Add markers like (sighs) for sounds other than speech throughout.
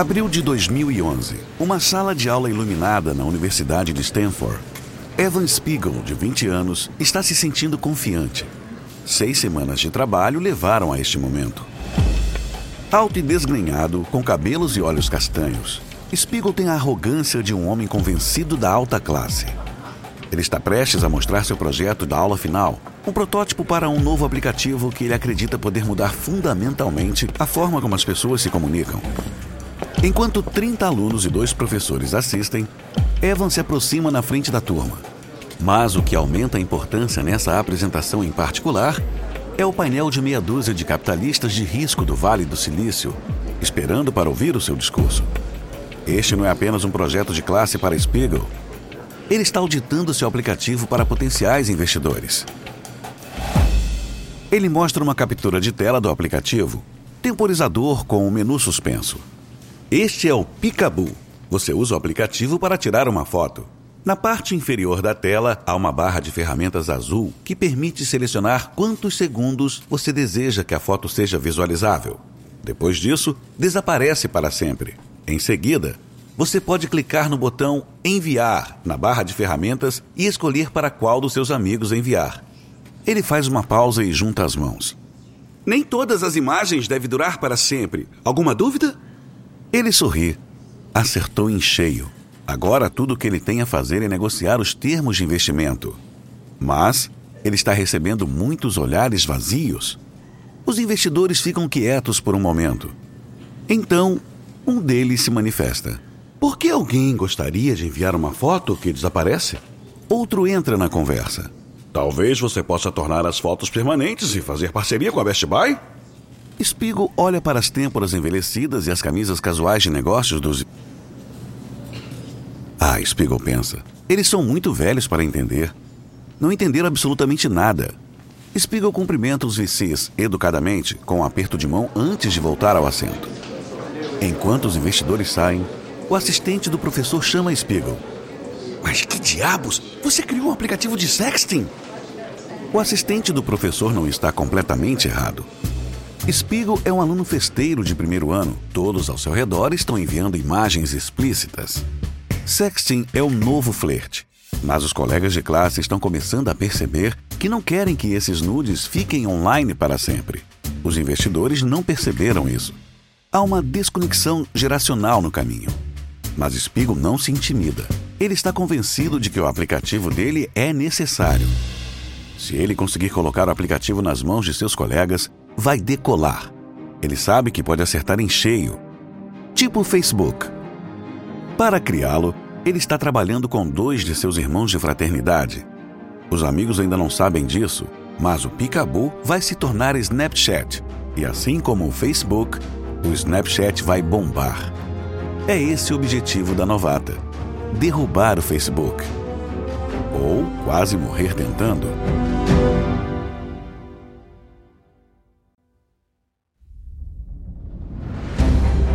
Abril de 2011. Uma sala de aula iluminada na Universidade de Stanford. Evan Spiegel, de 20 anos, está se sentindo confiante. Seis semanas de trabalho levaram a este momento. Alto e desgrenhado, com cabelos e olhos castanhos, Spiegel tem a arrogância de um homem convencido da alta classe. Ele está prestes a mostrar seu projeto da aula final, um protótipo para um novo aplicativo que ele acredita poder mudar fundamentalmente a forma como as pessoas se comunicam. Enquanto 30 alunos e dois professores assistem, Evan se aproxima na frente da turma. Mas o que aumenta a importância nessa apresentação em particular é o painel de meia dúzia de capitalistas de risco do Vale do Silício, esperando para ouvir o seu discurso. Este não é apenas um projeto de classe para Spiegel. Ele está auditando seu aplicativo para potenciais investidores. Ele mostra uma captura de tela do aplicativo, temporizador com o menu suspenso. Este é o Picaboo. Você usa o aplicativo para tirar uma foto. Na parte inferior da tela há uma barra de ferramentas azul que permite selecionar quantos segundos você deseja que a foto seja visualizável. Depois disso, desaparece para sempre. Em seguida, você pode clicar no botão Enviar na barra de ferramentas e escolher para qual dos seus amigos enviar. Ele faz uma pausa e junta as mãos. Nem todas as imagens devem durar para sempre. Alguma dúvida? Ele sorri. Acertou em cheio. Agora tudo o que ele tem a fazer é negociar os termos de investimento. Mas ele está recebendo muitos olhares vazios. Os investidores ficam quietos por um momento. Então, um deles se manifesta. Por que alguém gostaria de enviar uma foto que desaparece? Outro entra na conversa. Talvez você possa tornar as fotos permanentes e fazer parceria com a Best Buy? Spiegel olha para as têmporas envelhecidas e as camisas casuais de negócios dos. Ah, Spiegel pensa. Eles são muito velhos para entender. Não entenderam absolutamente nada. Spiegel cumprimenta os VCs educadamente com um aperto de mão antes de voltar ao assento. Enquanto os investidores saem, o assistente do professor chama Spiegel. Mas que diabos? Você criou um aplicativo de sexting? O assistente do professor não está completamente errado. Spiegel é um aluno festeiro de primeiro ano. Todos ao seu redor estão enviando imagens explícitas. Sexting é o novo flerte. Mas os colegas de classe estão começando a perceber que não querem que esses nudes fiquem online para sempre. Os investidores não perceberam isso. Há uma desconexão geracional no caminho. Mas Spiegel não se intimida. Ele está convencido de que o aplicativo dele é necessário. Se ele conseguir colocar o aplicativo nas mãos de seus colegas, vai decolar. Ele sabe que pode acertar em cheio, tipo Facebook. Para criá-lo, ele está trabalhando com dois de seus irmãos de fraternidade. Os amigos ainda não sabem disso, mas o Picaboo vai se tornar Snapchat. E assim como o Facebook, o Snapchat vai bombar. É esse o objetivo da novata: derrubar o Facebook. Ou quase morrer tentando.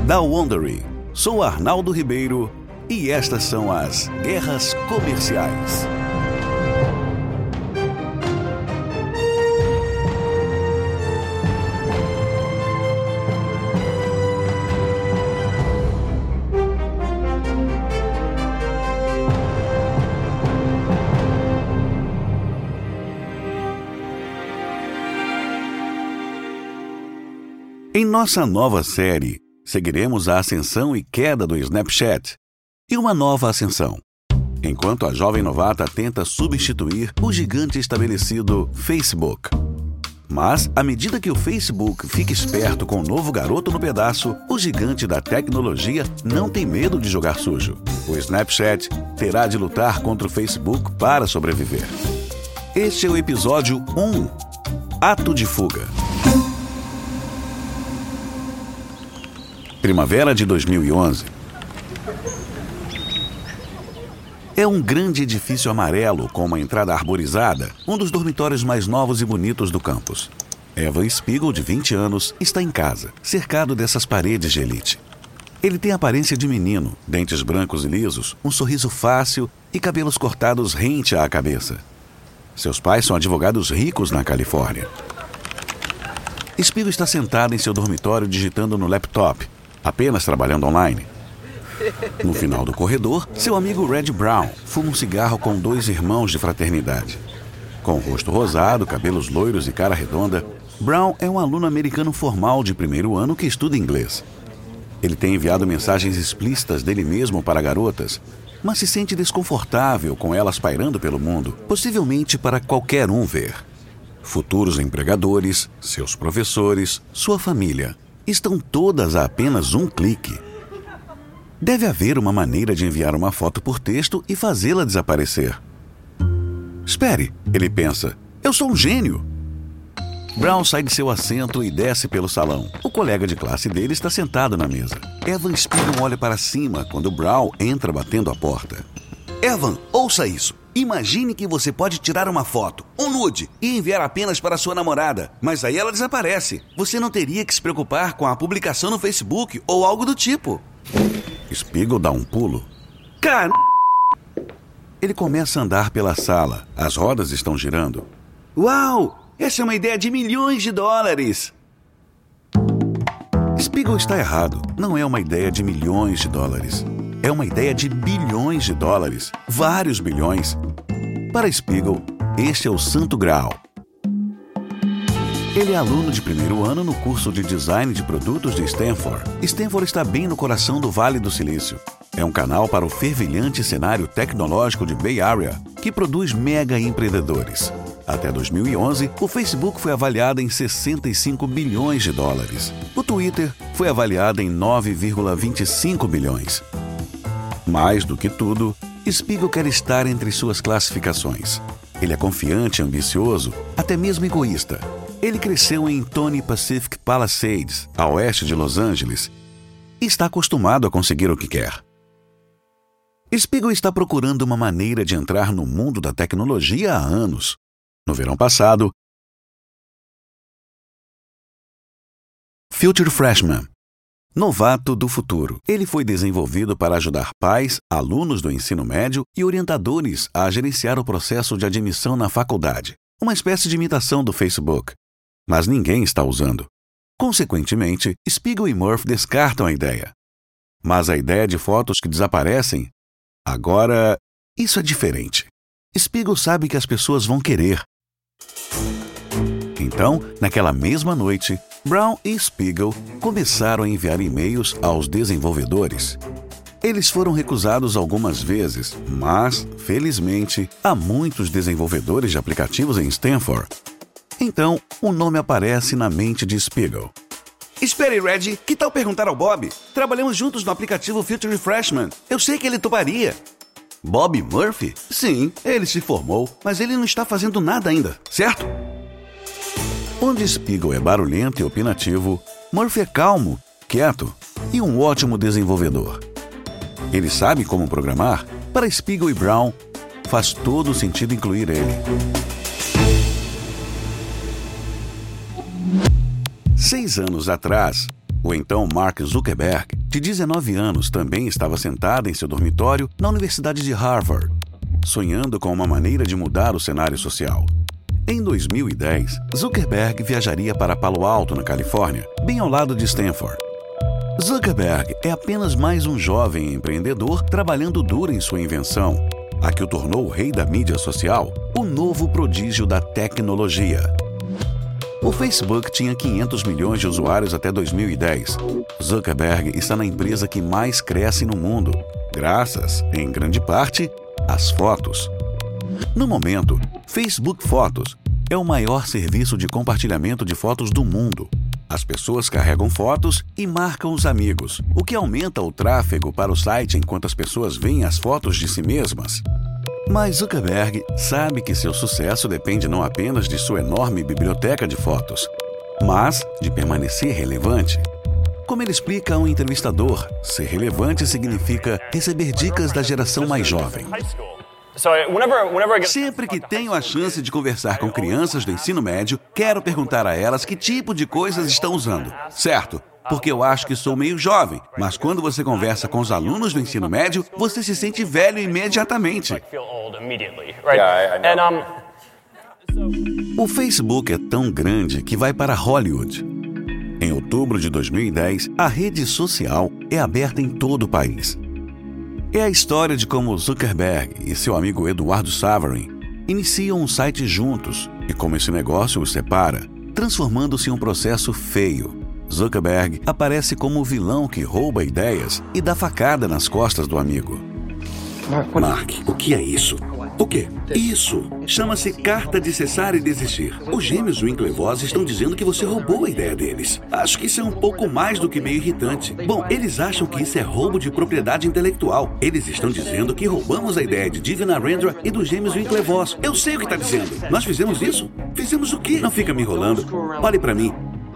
Da Wondery. Sou Arnaldo Ribeiro e estas são as Guerras Comerciais. Em nossa nova série, seguiremos a ascensão e queda do Snapchat e uma nova ascensão. Enquanto a jovem novata tenta substituir o gigante estabelecido Facebook. Mas, à medida que o Facebook fica esperto com o novo garoto no pedaço, o gigante da tecnologia não tem medo de jogar sujo. O Snapchat terá de lutar contra o Facebook para sobreviver. Este é o episódio 1 Ato de Fuga. Primavera de 2011. É um grande edifício amarelo com uma entrada arborizada, um dos dormitórios mais novos e bonitos do campus. Evan Spiegel, de 20 anos, está em casa, cercado dessas paredes de elite. Ele tem aparência de menino, dentes brancos e lisos, um sorriso fácil e cabelos cortados rente à cabeça. Seus pais são advogados ricos na Califórnia. Spiegel está sentado em seu dormitório digitando no laptop, apenas trabalhando online. No final do corredor, seu amigo Red Brown fuma um cigarro com dois irmãos de fraternidade. Com rosto rosado, cabelos loiros e cara redonda, Brown é um aluno americano formal de primeiro ano que estuda inglês. Ele tem enviado mensagens explícitas dele mesmo para garotas, mas se sente desconfortável com elas pairando pelo mundo, possivelmente para qualquer um ver. Futuros empregadores, seus professores, sua família, estão todas a apenas um clique. Deve haver uma maneira de enviar uma foto por texto e fazê-la desaparecer. Espere, ele pensa. Eu sou um gênio. Brown sai de seu assento e desce pelo salão. O colega de classe dele está sentado na mesa. Evan Spiegel olha para cima quando Brown entra batendo a porta. Evan, ouça isso. Imagine que você pode tirar uma foto, um nude, e enviar apenas para sua namorada, mas aí ela desaparece. Você não teria que se preocupar com a publicação no Facebook ou algo do tipo. Spiegel dá um pulo. Cara. Ele começa a andar pela sala. As rodas estão girando. Uau! Essa é uma ideia de milhões de dólares. Spiegel está errado. Não é uma ideia de milhões de dólares. É uma ideia de bilhões de dólares. Vários bilhões. Para Spiegel, este é o santo graal. Ele é aluno de primeiro ano no curso de design de produtos de Stanford. Stanford está bem no coração do Vale do Silício. É um canal para o fervilhante cenário tecnológico de Bay Area, que produz mega empreendedores. Até 2011, o Facebook foi avaliado em 65 bilhões de dólares. O Twitter foi avaliado em 9,25 bilhões. Mais do que tudo, Spiegel quer estar entre suas classificações. Ele é confiante, ambicioso, até mesmo egoísta. Ele cresceu em Tony Pacific Palisades, a oeste de Los Angeles, e está acostumado a conseguir o que quer. Spiegel está procurando uma maneira de entrar no mundo da tecnologia há anos. No verão passado, Future Freshman Novato do Futuro. Ele foi desenvolvido para ajudar pais, alunos do ensino médio e orientadores a gerenciar o processo de admissão na faculdade. Uma espécie de imitação do Facebook. Mas ninguém está usando. Consequentemente, Spiegel e Murphy descartam a ideia. Mas a ideia de fotos que desaparecem? Agora, isso é diferente. Spiegel sabe que as pessoas vão querer. Então, naquela mesma noite, Brown e Spiegel começaram a enviar e-mails aos desenvolvedores. Eles foram recusados algumas vezes, mas, felizmente, há muitos desenvolvedores de aplicativos em Stanford. Então, o nome aparece na mente de Spiegel. Espere, Red, que tal perguntar ao Bob? Trabalhamos juntos no aplicativo Future Freshman. Eu sei que ele toparia. Bob Murphy? Sim, ele se formou, mas ele não está fazendo nada ainda, certo? Onde Spiegel é barulhento e opinativo, Murphy é calmo, quieto e um ótimo desenvolvedor. Ele sabe como programar? Para Spiegel e Brown, faz todo sentido incluir ele. Seis anos atrás, o então Mark Zuckerberg, de 19 anos, também estava sentado em seu dormitório na Universidade de Harvard, sonhando com uma maneira de mudar o cenário social. Em 2010, Zuckerberg viajaria para Palo Alto, na Califórnia, bem ao lado de Stanford. Zuckerberg é apenas mais um jovem empreendedor trabalhando duro em sua invenção, a que o tornou o rei da mídia social, o novo prodígio da tecnologia. O Facebook tinha 500 milhões de usuários até 2010. Zuckerberg está na empresa que mais cresce no mundo, graças, em grande parte, às fotos. No momento, Facebook Fotos é o maior serviço de compartilhamento de fotos do mundo. As pessoas carregam fotos e marcam os amigos, o que aumenta o tráfego para o site enquanto as pessoas veem as fotos de si mesmas. Mas Zuckerberg sabe que seu sucesso depende não apenas de sua enorme biblioteca de fotos, mas de permanecer relevante. Como ele explica a um entrevistador, ser relevante significa receber dicas da geração mais jovem. Sempre que tenho a chance de conversar com crianças do ensino médio, quero perguntar a elas que tipo de coisas estão usando, certo? porque eu acho que sou meio jovem, mas quando você conversa com os alunos do ensino médio, você se sente velho imediatamente. O Facebook é tão grande que vai para Hollywood. Em outubro de 2010, a rede social é aberta em todo o país. É a história de como Zuckerberg e seu amigo Eduardo Saverin iniciam um site juntos e como esse negócio os separa, transformando-se em um processo feio. Zuckerberg aparece como o vilão que rouba ideias e dá facada nas costas do amigo. Mark, o que é isso? O quê? Isso. Chama-se carta de cessar e desistir. Os gêmeos Winklevoss estão dizendo que você roubou a ideia deles. Acho que isso é um pouco mais do que meio irritante. Bom, eles acham que isso é roubo de propriedade intelectual. Eles estão dizendo que roubamos a ideia de Divina Rendra e dos gêmeos Winklevoss. Eu sei o que está dizendo. Nós fizemos isso? Fizemos o quê? Não fica me enrolando. Olhe para mim.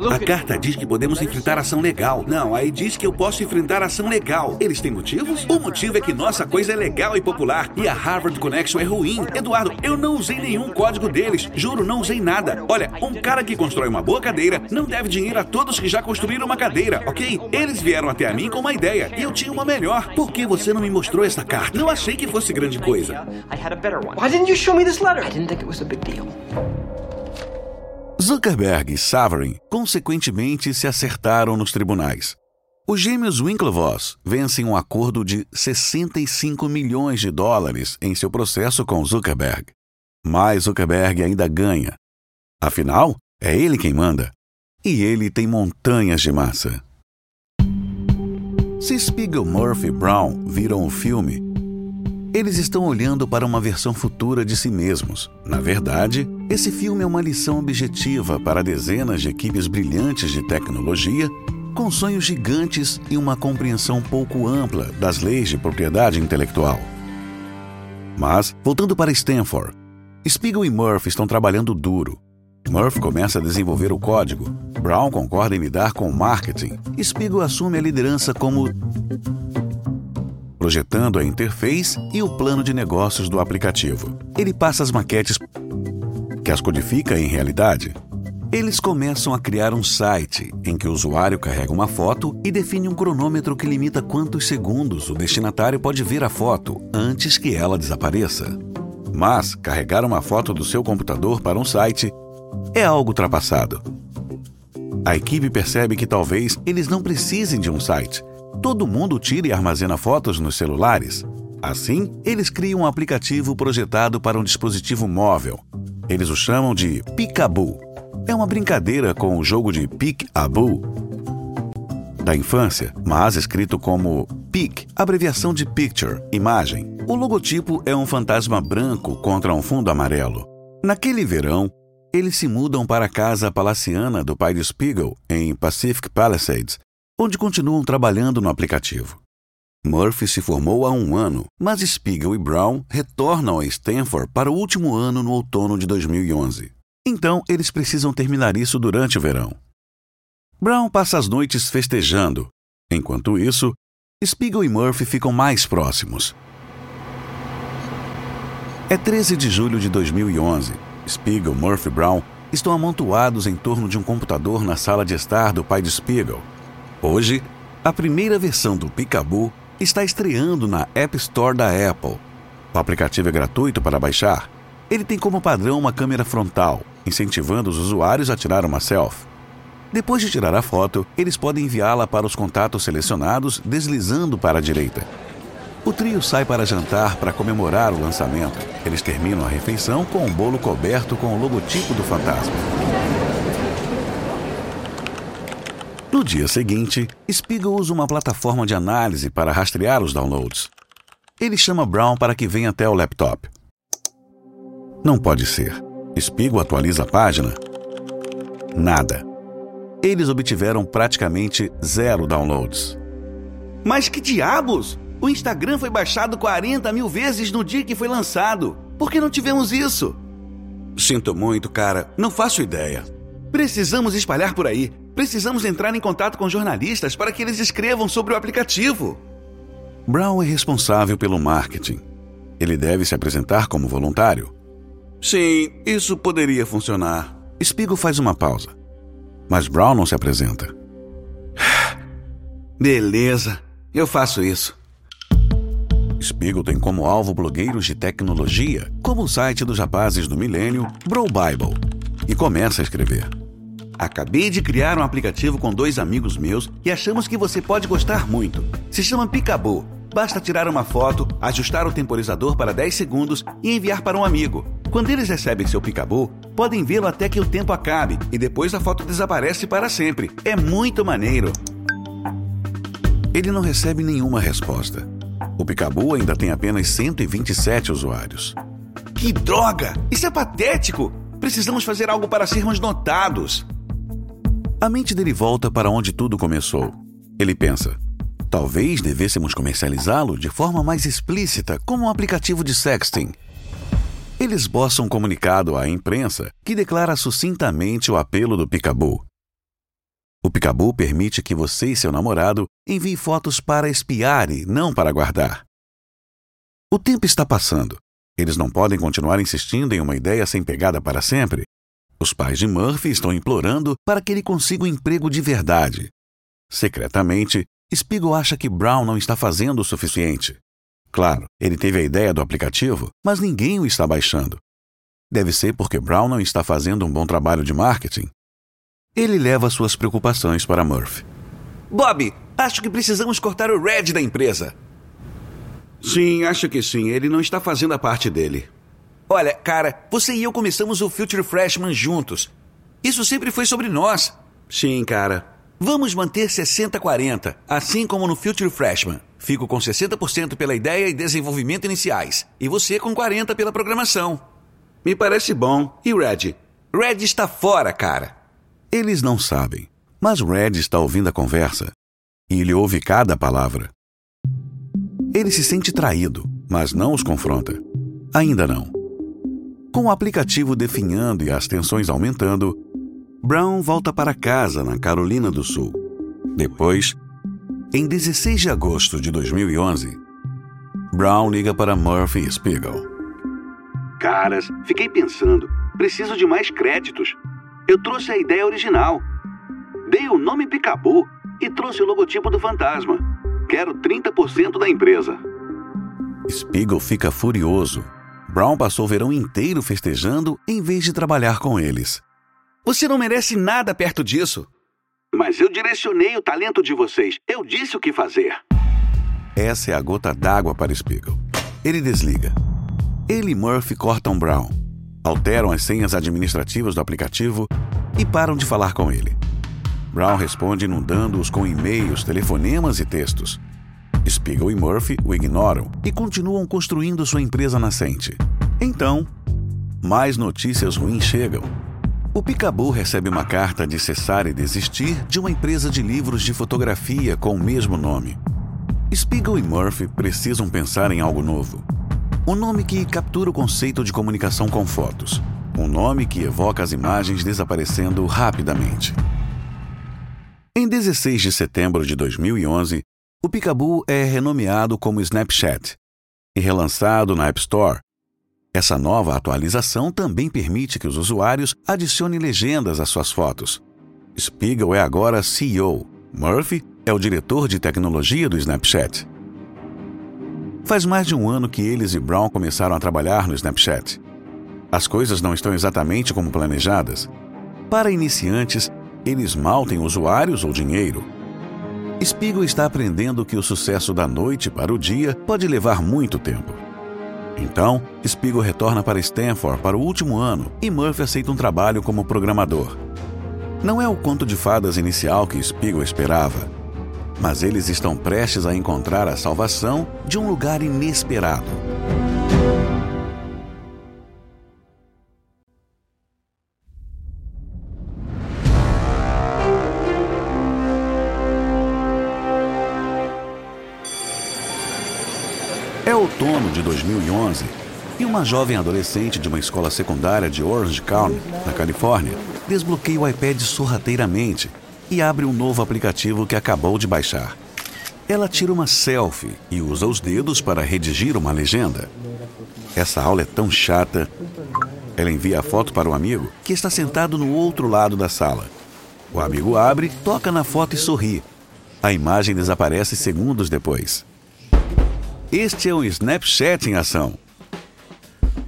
A carta diz que podemos enfrentar ação legal. Não, aí diz que eu posso enfrentar ação legal. Eles têm motivos? O motivo é que nossa coisa é legal e popular e a Harvard Connection é ruim. Eduardo, eu não usei nenhum código deles. Juro, não usei nada. Olha, um cara que constrói uma boa cadeira não deve dinheiro a todos que já construíram uma cadeira, ok? Eles vieram até a mim com uma ideia e eu tinha uma melhor. Por que você não me mostrou essa carta? Não achei que fosse grande coisa. Why didn't you show me this letter? I didn't think it was a big deal. Zuckerberg e Saverin, consequentemente, se acertaram nos tribunais. Os gêmeos Winklevoss vencem um acordo de 65 milhões de dólares em seu processo com Zuckerberg. Mas Zuckerberg ainda ganha. Afinal, é ele quem manda. E ele tem montanhas de massa. Se Spiegel, Murphy Brown viram o filme, eles estão olhando para uma versão futura de si mesmos. Na verdade, esse filme é uma lição objetiva para dezenas de equipes brilhantes de tecnologia, com sonhos gigantes e uma compreensão pouco ampla das leis de propriedade intelectual. Mas, voltando para Stanford, Spiegel e Murphy estão trabalhando duro. Murphy começa a desenvolver o código, Brown concorda em lidar com o marketing, Spiegel assume a liderança como projetando a interface e o plano de negócios do aplicativo. Ele passa as maquetes que as codifica em realidade. Eles começam a criar um site em que o usuário carrega uma foto e define um cronômetro que limita quantos segundos o destinatário pode ver a foto antes que ela desapareça. Mas carregar uma foto do seu computador para um site é algo ultrapassado. A equipe percebe que talvez eles não precisem de um site, Todo mundo tira e armazena fotos nos celulares. Assim, eles criam um aplicativo projetado para um dispositivo móvel. Eles o chamam de Peekaboo. É uma brincadeira com o jogo de Peek-a-Boo da infância, mas escrito como PIC, abreviação de Picture, imagem. O logotipo é um fantasma branco contra um fundo amarelo. Naquele verão, eles se mudam para a casa palaciana do pai de Spiegel, em Pacific Palisades, onde continuam trabalhando no aplicativo. Murphy se formou há um ano, mas Spiegel e Brown retornam a Stanford para o último ano no outono de 2011. Então, eles precisam terminar isso durante o verão. Brown passa as noites festejando. Enquanto isso, Spiegel e Murphy ficam mais próximos. É 13 de julho de 2011. Spiegel, Murphy e Brown estão amontoados em torno de um computador na sala de estar do pai de Spiegel, Hoje, a primeira versão do Picaboo está estreando na App Store da Apple. O aplicativo é gratuito para baixar. Ele tem como padrão uma câmera frontal, incentivando os usuários a tirar uma selfie. Depois de tirar a foto, eles podem enviá-la para os contatos selecionados deslizando para a direita. O trio sai para jantar para comemorar o lançamento. Eles terminam a refeição com um bolo coberto com o logotipo do fantasma. No dia seguinte, Spiegel usa uma plataforma de análise para rastrear os downloads. Ele chama Brown para que venha até o laptop. Não pode ser. Spiegel atualiza a página. Nada. Eles obtiveram praticamente zero downloads. Mas que diabos! O Instagram foi baixado 40 mil vezes no dia que foi lançado. Por que não tivemos isso? Sinto muito, cara. Não faço ideia. Precisamos espalhar por aí. Precisamos entrar em contato com jornalistas para que eles escrevam sobre o aplicativo. Brown é responsável pelo marketing. Ele deve se apresentar como voluntário. Sim, isso poderia funcionar. Spiegel faz uma pausa. Mas Brown não se apresenta. (sighs) Beleza, eu faço isso. Spiegel tem como alvo blogueiros de tecnologia, como o site dos rapazes do milênio, Bro Bible, e começa a escrever. Acabei de criar um aplicativo com dois amigos meus e achamos que você pode gostar muito. Se chama Picaboo. Basta tirar uma foto, ajustar o temporizador para 10 segundos e enviar para um amigo. Quando eles recebem seu Picaboo, podem vê-lo até que o tempo acabe e depois a foto desaparece para sempre. É muito maneiro. Ele não recebe nenhuma resposta. O Picaboo ainda tem apenas 127 usuários. Que droga! Isso é patético! Precisamos fazer algo para sermos notados. A mente dele volta para onde tudo começou. Ele pensa: talvez devêssemos comercializá-lo de forma mais explícita, como um aplicativo de sexting. Ele esboça um comunicado à imprensa que declara sucintamente o apelo do Picaboo. O Picaboo permite que você e seu namorado enviem fotos para espiar e não para guardar. O tempo está passando. Eles não podem continuar insistindo em uma ideia sem pegada para sempre. Os pais de Murphy estão implorando para que ele consiga um emprego de verdade. Secretamente, Spiegel acha que Brown não está fazendo o suficiente. Claro, ele teve a ideia do aplicativo, mas ninguém o está baixando. Deve ser porque Brown não está fazendo um bom trabalho de marketing. Ele leva suas preocupações para Murphy. Bob, acho que precisamos cortar o Red da empresa. Sim, acho que sim. Ele não está fazendo a parte dele. Olha, cara, você e eu começamos o Future Freshman juntos. Isso sempre foi sobre nós. Sim, cara. Vamos manter 60-40, assim como no Future Freshman. Fico com 60% pela ideia e desenvolvimento iniciais, e você com 40% pela programação. Me parece bom. E Red? Red está fora, cara. Eles não sabem, mas Red está ouvindo a conversa e ele ouve cada palavra. Ele se sente traído, mas não os confronta. Ainda não. Com o aplicativo definhando e as tensões aumentando, Brown volta para casa na Carolina do Sul. Depois, em 16 de agosto de 2011, Brown liga para Murphy Spiegel. Caras, fiquei pensando, preciso de mais créditos. Eu trouxe a ideia original. Dei o nome Picabu e trouxe o logotipo do fantasma. Quero 30% da empresa. Spiegel fica furioso. Brown passou o verão inteiro festejando em vez de trabalhar com eles. Você não merece nada perto disso. Mas eu direcionei o talento de vocês. Eu disse o que fazer. Essa é a gota d'água para Spiegel. Ele desliga. Ele e Murphy cortam Brown, alteram as senhas administrativas do aplicativo e param de falar com ele. Brown responde inundando-os com e-mails, telefonemas e textos. Spiegel e Murphy o ignoram e continuam construindo sua empresa nascente. Então, mais notícias ruins chegam. O Picabu recebe uma carta de cessar e desistir de uma empresa de livros de fotografia com o mesmo nome. Spiegel e Murphy precisam pensar em algo novo. Um nome que captura o conceito de comunicação com fotos. Um nome que evoca as imagens desaparecendo rapidamente. Em 16 de setembro de 2011, o Picabu é renomeado como Snapchat e relançado na App Store essa nova atualização também permite que os usuários adicionem legendas às suas fotos. Spiegel é agora CEO. Murphy é o diretor de tecnologia do Snapchat. Faz mais de um ano que eles e Brown começaram a trabalhar no Snapchat. As coisas não estão exatamente como planejadas. Para iniciantes, eles mal têm usuários ou dinheiro. Spiegel está aprendendo que o sucesso da noite para o dia pode levar muito tempo. Então, Spiegel retorna para Stanford para o último ano e Murphy aceita um trabalho como programador. Não é o conto de fadas inicial que Spiegel esperava, mas eles estão prestes a encontrar a salvação de um lugar inesperado. De 2011 e uma jovem adolescente de uma escola secundária de Orange County, na Califórnia, desbloqueia o iPad sorrateiramente e abre um novo aplicativo que acabou de baixar. Ela tira uma selfie e usa os dedos para redigir uma legenda. Essa aula é tão chata. Ela envia a foto para um amigo que está sentado no outro lado da sala. O amigo abre, toca na foto e sorri. A imagem desaparece segundos depois. Este é o Snapchat em ação.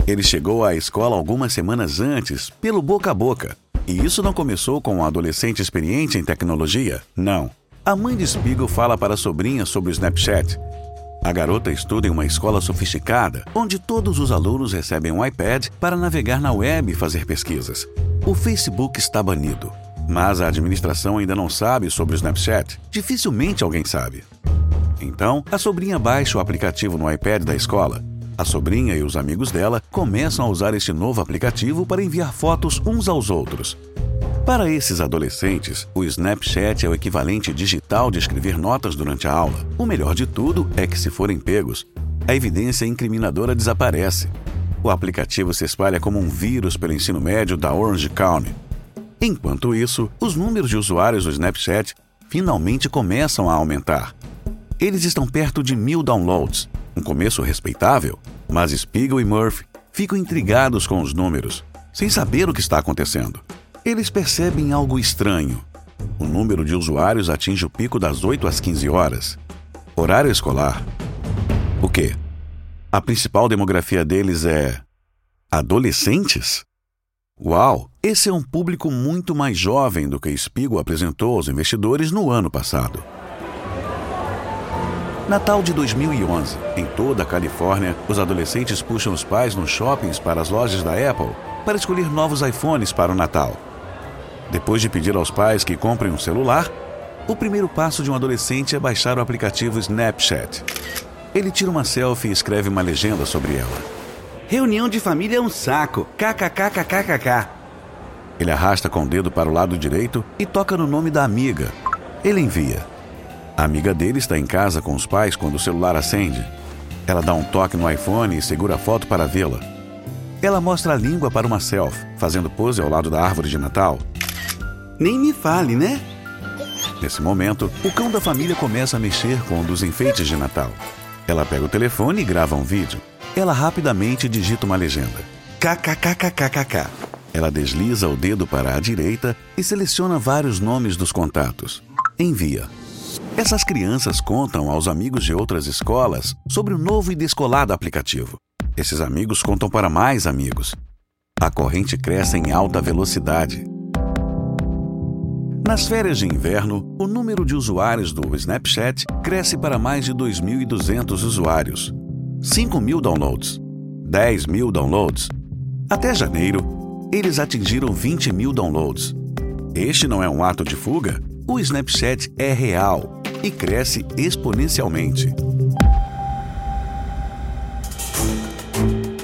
Ele chegou à escola algumas semanas antes, pelo boca a boca, E isso não começou com um adolescente experiente em tecnologia? Não. A mãe de Spiegel fala para a sobrinha sobre o Snapchat. A garota estuda em uma escola sofisticada, onde todos os alunos recebem um iPad para navegar na web e fazer pesquisas. O Facebook está banido, mas a administração ainda não sabe sobre o Snapchat. Dificilmente alguém sabe. Então, a sobrinha baixa o aplicativo no iPad da escola. A sobrinha e os amigos dela começam a usar este novo aplicativo para enviar fotos uns aos outros. Para esses adolescentes, o Snapchat é o equivalente digital de escrever notas durante a aula. O melhor de tudo é que, se forem pegos, a evidência incriminadora desaparece. O aplicativo se espalha como um vírus pelo ensino médio da Orange County. Enquanto isso, os números de usuários do Snapchat finalmente começam a aumentar. Eles estão perto de mil downloads, um começo respeitável, mas Spiegel e Murphy ficam intrigados com os números, sem saber o que está acontecendo. Eles percebem algo estranho. O número de usuários atinge o pico das 8 às 15 horas. Horário escolar. O quê? A principal demografia deles é. adolescentes? Uau! Esse é um público muito mais jovem do que Spiegel apresentou aos investidores no ano passado. Natal de 2011. Em toda a Califórnia, os adolescentes puxam os pais nos shoppings para as lojas da Apple para escolher novos iPhones para o Natal. Depois de pedir aos pais que comprem um celular, o primeiro passo de um adolescente é baixar o aplicativo Snapchat. Ele tira uma selfie e escreve uma legenda sobre ela. Reunião de família é um saco. KKKKKK. Ele arrasta com o dedo para o lado direito e toca no nome da amiga. Ele envia. A amiga dele está em casa com os pais quando o celular acende. Ela dá um toque no iPhone e segura a foto para vê-la. Ela mostra a língua para uma selfie, fazendo pose ao lado da árvore de Natal. Nem me fale, né? Nesse momento, o cão da família começa a mexer com um dos enfeites de Natal. Ela pega o telefone e grava um vídeo. Ela rapidamente digita uma legenda. KKKKKK. Ela desliza o dedo para a direita e seleciona vários nomes dos contatos. Envia. Essas crianças contam aos amigos de outras escolas sobre o novo e descolado aplicativo. Esses amigos contam para mais amigos. A corrente cresce em alta velocidade. Nas férias de inverno, o número de usuários do Snapchat cresce para mais de 2.200 usuários. 5 mil downloads. 10 mil downloads. Até janeiro, eles atingiram 20 mil downloads. Este não é um ato de fuga? O Snapchat é real e cresce exponencialmente.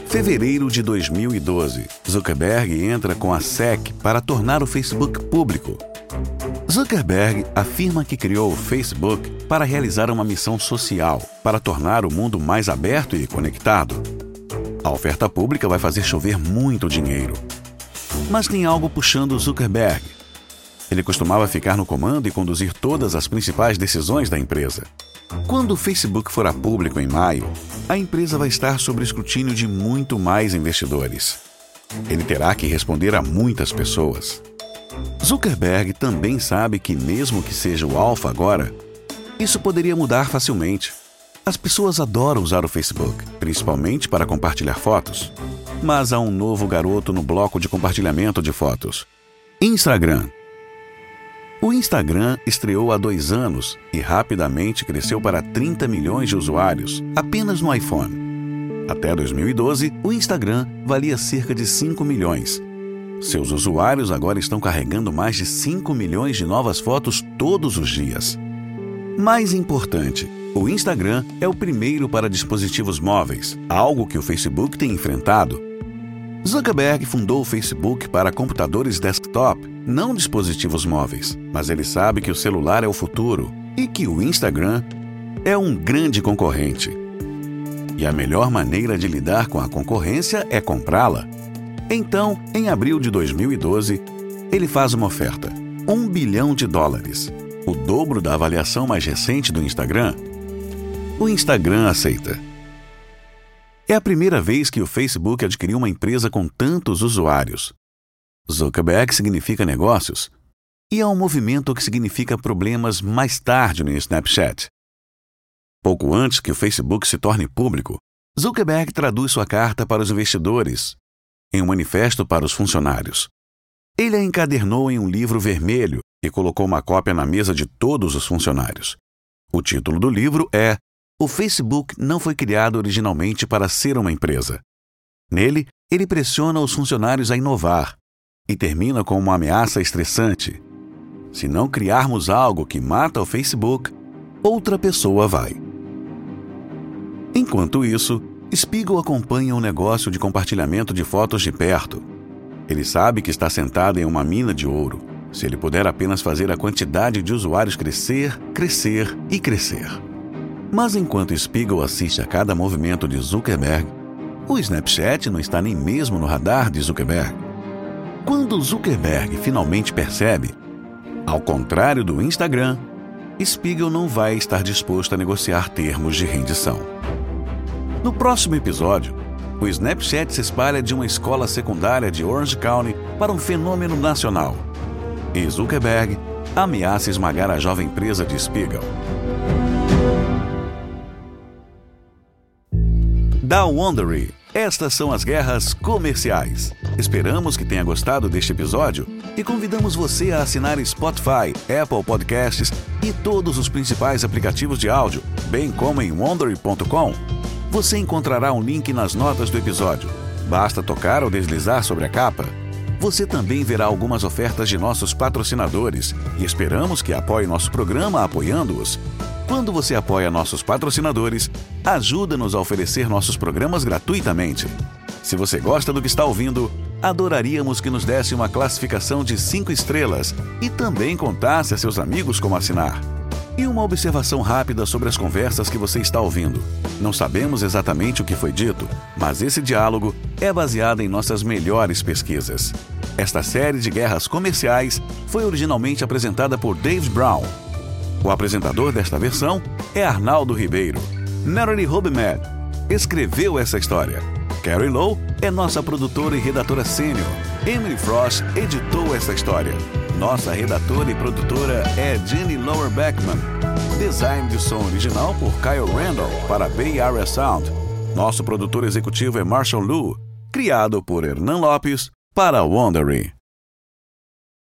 Fevereiro de 2012, Zuckerberg entra com a SEC para tornar o Facebook público. Zuckerberg afirma que criou o Facebook para realizar uma missão social, para tornar o mundo mais aberto e conectado. A oferta pública vai fazer chover muito dinheiro. Mas tem algo puxando Zuckerberg. Ele costumava ficar no comando e conduzir todas as principais decisões da empresa. Quando o Facebook for a público em maio, a empresa vai estar sob escrutínio de muito mais investidores. Ele terá que responder a muitas pessoas. Zuckerberg também sabe que, mesmo que seja o alfa agora, isso poderia mudar facilmente. As pessoas adoram usar o Facebook, principalmente para compartilhar fotos. Mas há um novo garoto no bloco de compartilhamento de fotos: Instagram. O Instagram estreou há dois anos e rapidamente cresceu para 30 milhões de usuários, apenas no iPhone. Até 2012, o Instagram valia cerca de 5 milhões. Seus usuários agora estão carregando mais de 5 milhões de novas fotos todos os dias. Mais importante, o Instagram é o primeiro para dispositivos móveis, algo que o Facebook tem enfrentado. Zuckerberg fundou o Facebook para computadores desktop, não dispositivos móveis, mas ele sabe que o celular é o futuro e que o Instagram é um grande concorrente. E a melhor maneira de lidar com a concorrência é comprá-la. Então, em abril de 2012, ele faz uma oferta: um bilhão de dólares, o dobro da avaliação mais recente do Instagram. O Instagram aceita. É a primeira vez que o Facebook adquiriu uma empresa com tantos usuários. Zuckerberg significa negócios e é um movimento que significa problemas mais tarde no Snapchat. Pouco antes que o Facebook se torne público, Zuckerberg traduz sua carta para os investidores em um manifesto para os funcionários. Ele a encadernou em um livro vermelho e colocou uma cópia na mesa de todos os funcionários. O título do livro é O Facebook não foi criado originalmente para ser uma empresa. Nele, ele pressiona os funcionários a inovar e termina com uma ameaça estressante. Se não criarmos algo que mata o Facebook, outra pessoa vai. Enquanto isso, Spiegel acompanha um negócio de compartilhamento de fotos de perto. Ele sabe que está sentado em uma mina de ouro. Se ele puder apenas fazer a quantidade de usuários crescer, crescer e crescer. Mas enquanto Spiegel assiste a cada movimento de Zuckerberg, o Snapchat não está nem mesmo no radar de Zuckerberg. Quando Zuckerberg finalmente percebe, ao contrário do Instagram, Spiegel não vai estar disposto a negociar termos de rendição. No próximo episódio, o Snapchat se espalha de uma escola secundária de Orange County para um fenômeno nacional. E Zuckerberg ameaça esmagar a jovem empresa de Spiegel. Da Wondery, estas são as guerras comerciais. Esperamos que tenha gostado deste episódio e convidamos você a assinar Spotify, Apple Podcasts e todos os principais aplicativos de áudio, bem como em wondery.com. Você encontrará um link nas notas do episódio. Basta tocar ou deslizar sobre a capa. Você também verá algumas ofertas de nossos patrocinadores e esperamos que apoie nosso programa apoiando-os. Quando você apoia nossos patrocinadores, ajuda-nos a oferecer nossos programas gratuitamente. Se você gosta do que está ouvindo, adoraríamos que nos desse uma classificação de 5 estrelas e também contasse a seus amigos como assinar. E uma observação rápida sobre as conversas que você está ouvindo. Não sabemos exatamente o que foi dito, mas esse diálogo é baseado em nossas melhores pesquisas. Esta série de guerras comerciais foi originalmente apresentada por Dave Brown. O apresentador desta versão é Arnaldo Ribeiro. Natalie Hobemed escreveu essa história. Carrie Lowe é nossa produtora e redatora sênior. Emily Frost editou essa história. Nossa redatora e produtora é Jenny Lower Beckman. Design de som original por Kyle Randall para Bay Area Sound. Nosso produtor executivo é Marshall Lu. Criado por Hernan Lopes para Wondery.